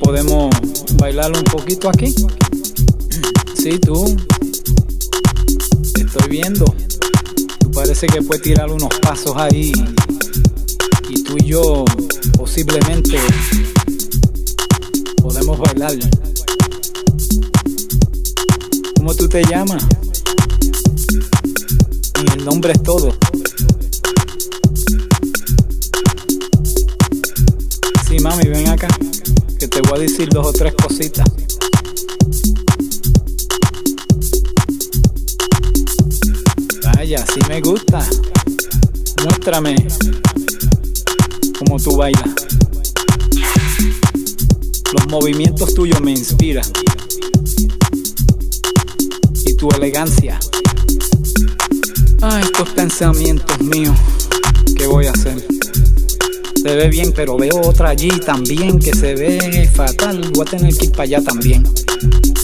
podemos bailar un poquito aquí? Sí, tú. Te estoy viendo. Parece que puedes tirar unos pasos ahí. Y tú y yo posiblemente podemos bailar. ¿Cómo tú te llamas? Y el nombre es todo. Voy a decir dos o tres cositas. Vaya, sí me gusta. Muéstrame cómo tú bailas. Los movimientos tuyos me inspiran. Y tu elegancia. Ah, estos pensamientos míos. ¿Qué voy a hacer? Se ve bien, pero veo otra allí también que se ve fatal. Voy a tener que ir para allá también.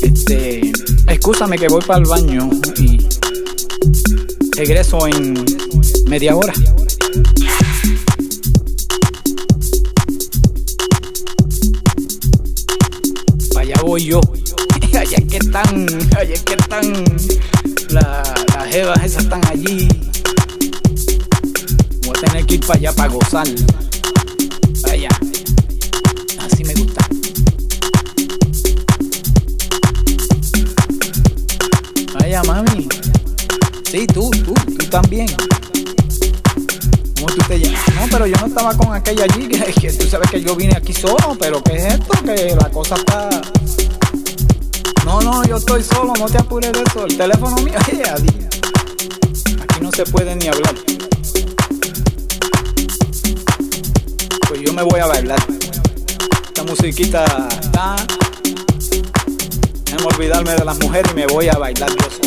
Este, excúsame que voy para el baño y regreso en media hora. Allá voy yo. Solo. Pero ¿qué es esto? Que la cosa está. No, no, yo estoy solo. No te apures de eso. El teléfono mío. Aquí no se puede ni hablar. Pues yo me voy a bailar. Esta musiquita está. Déjame olvidarme de las mujeres y me voy a bailar yo.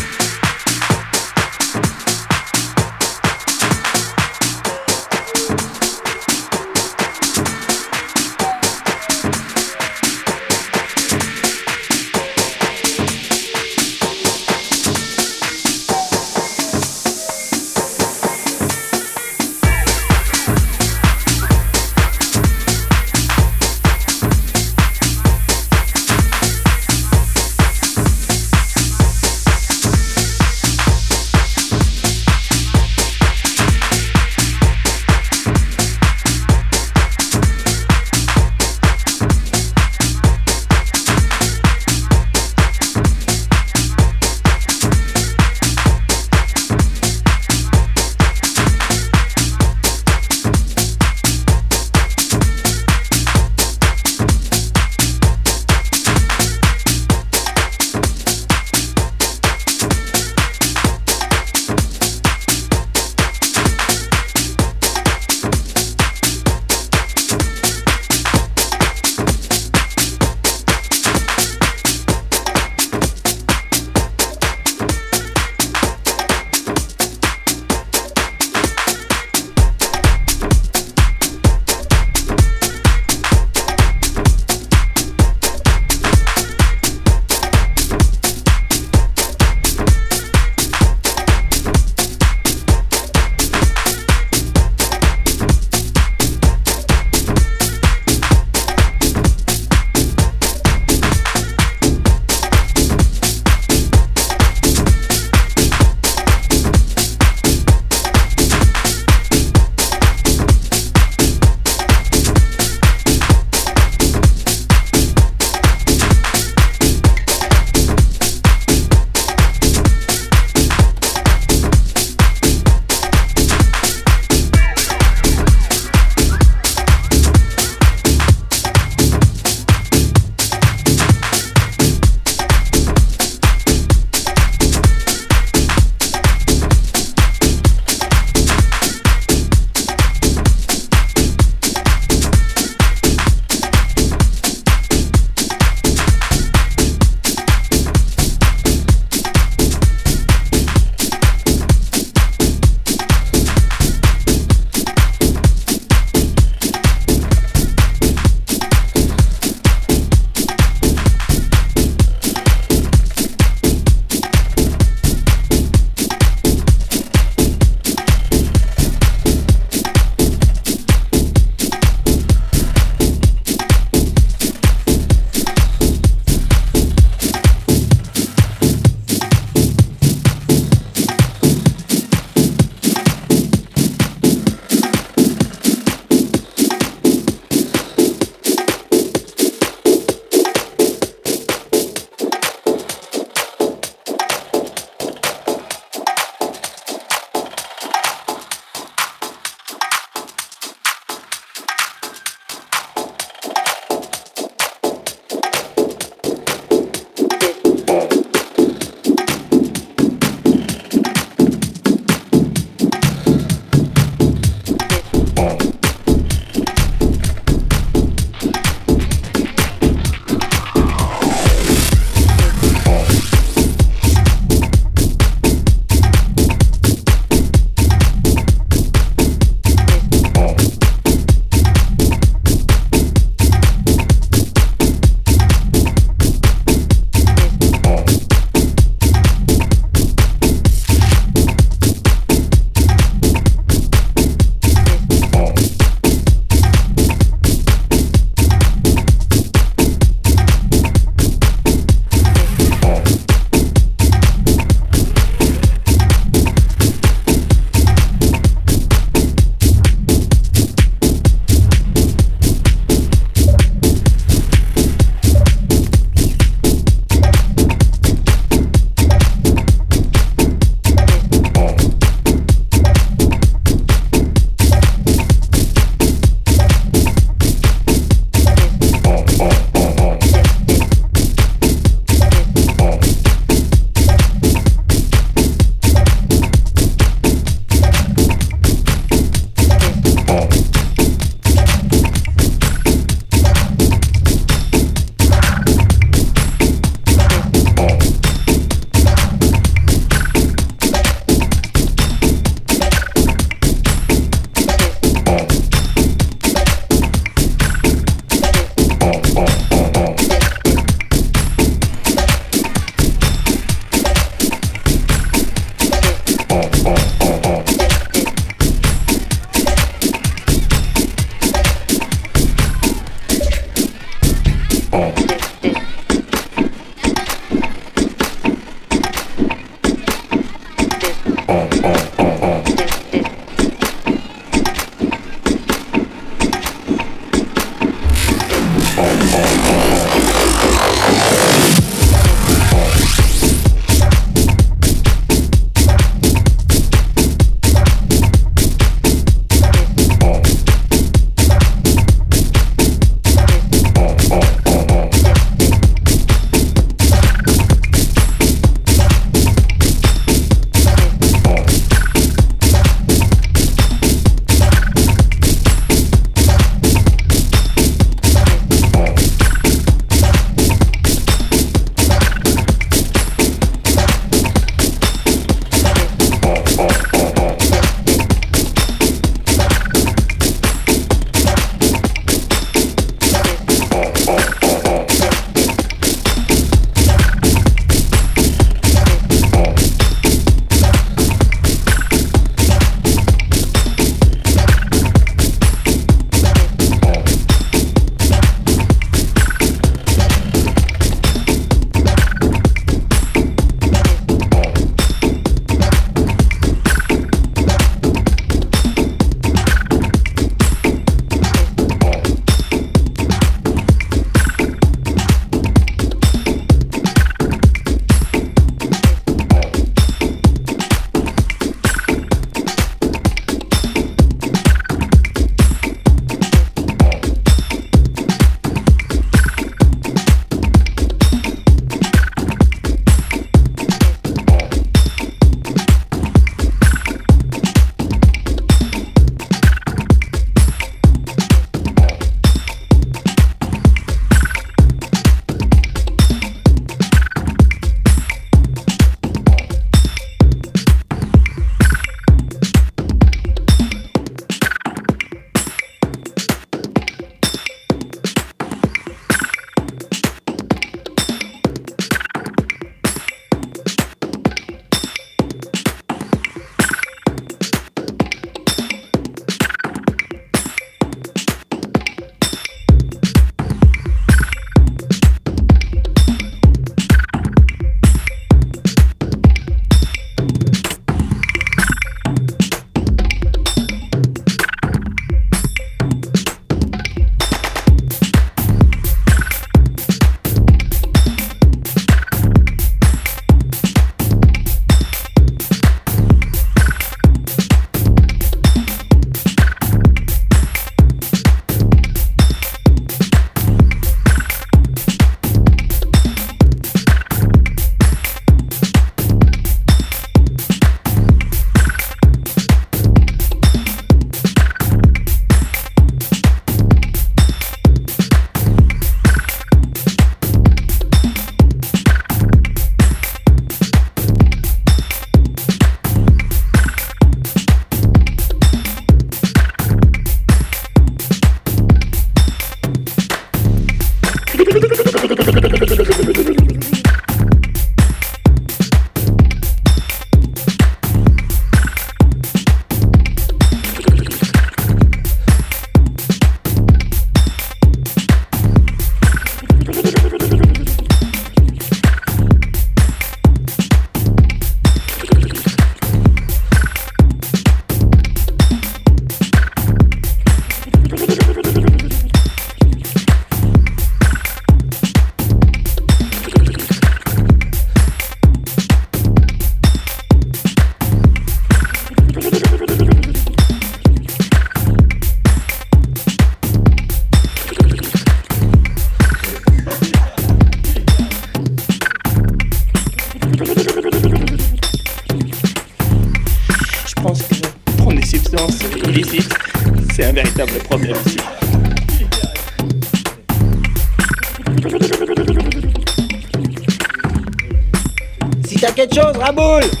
Bui!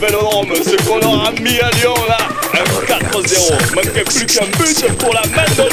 vélodrome, ce qu'on aura mis à Lyon là, un 4-0, manquait plus qu'un but pour la mettre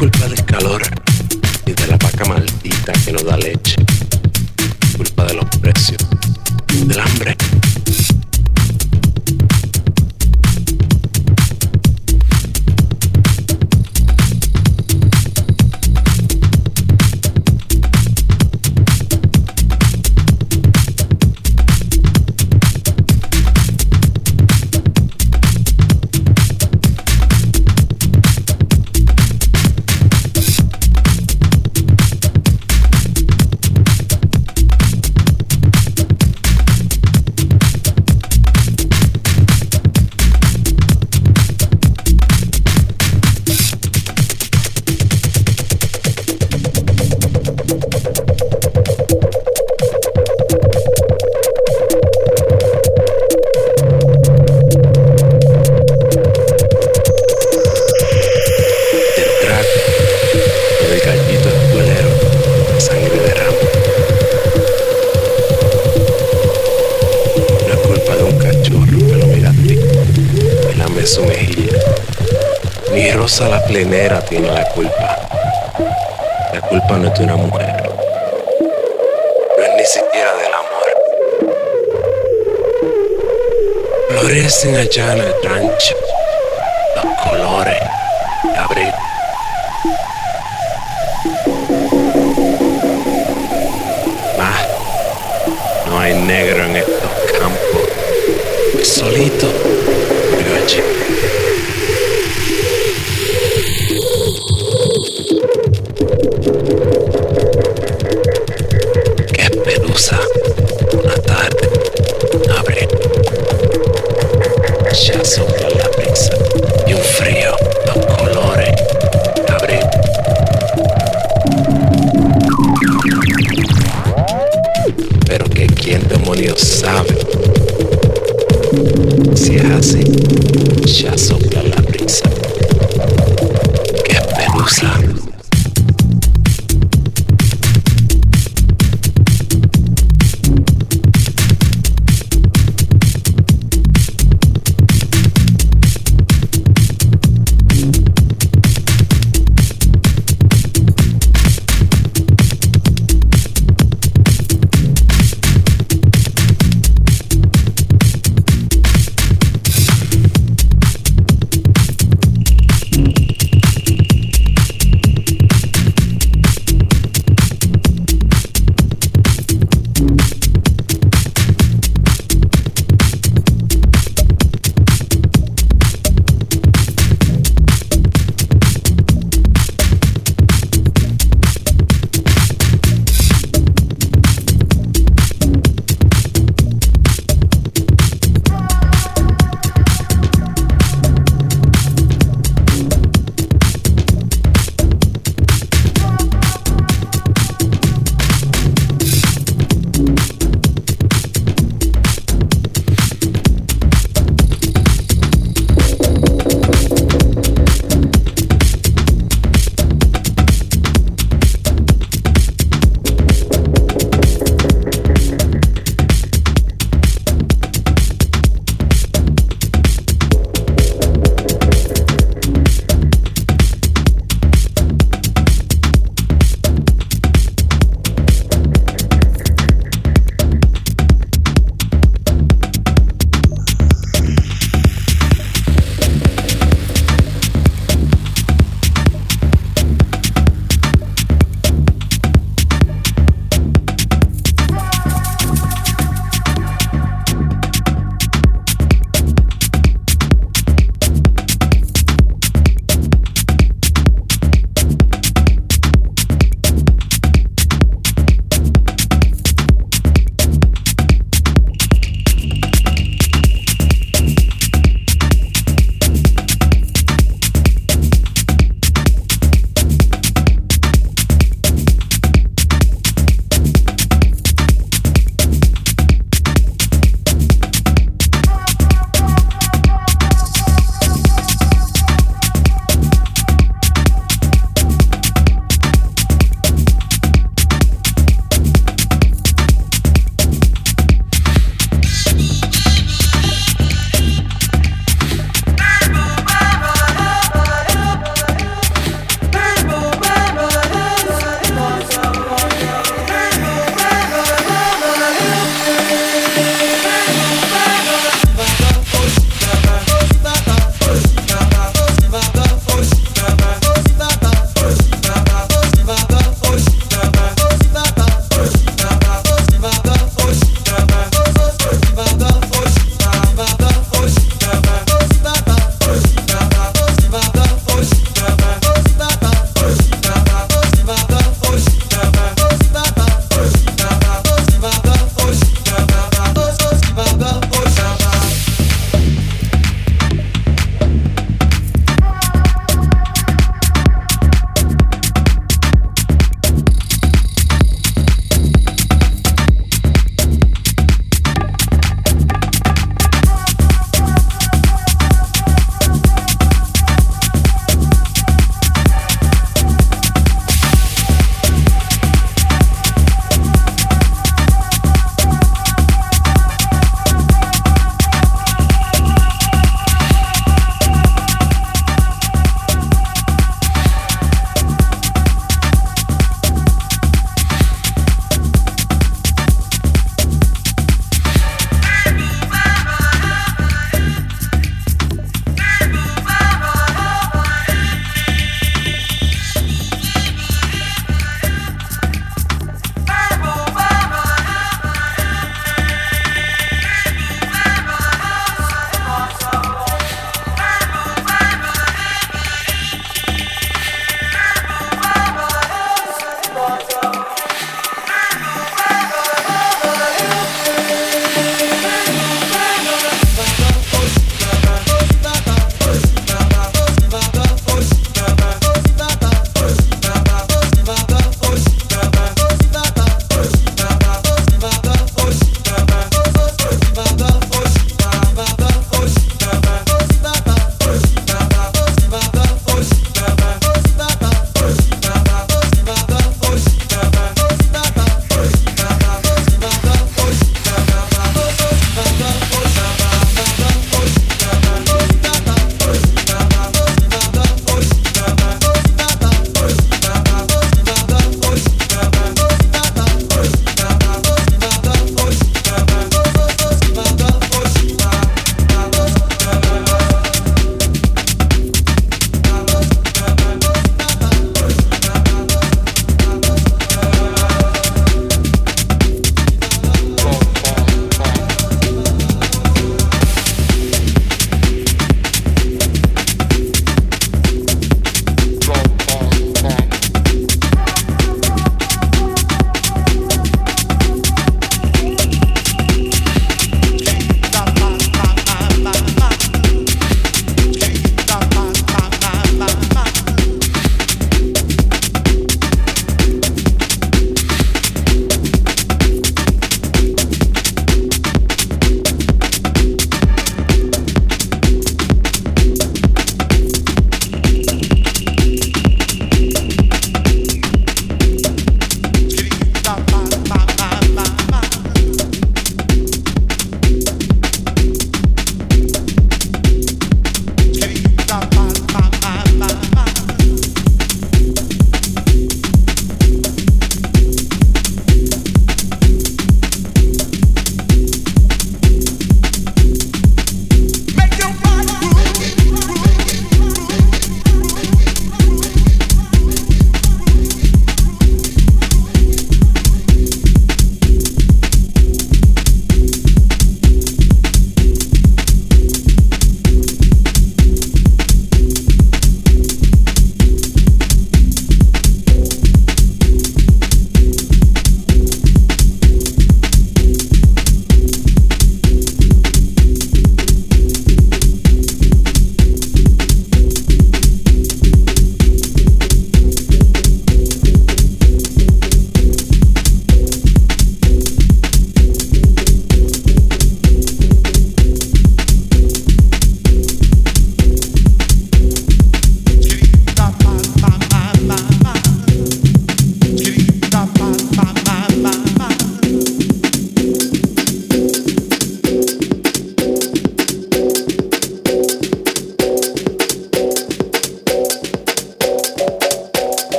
culpa del calor y de la vaca maldita que no da leche.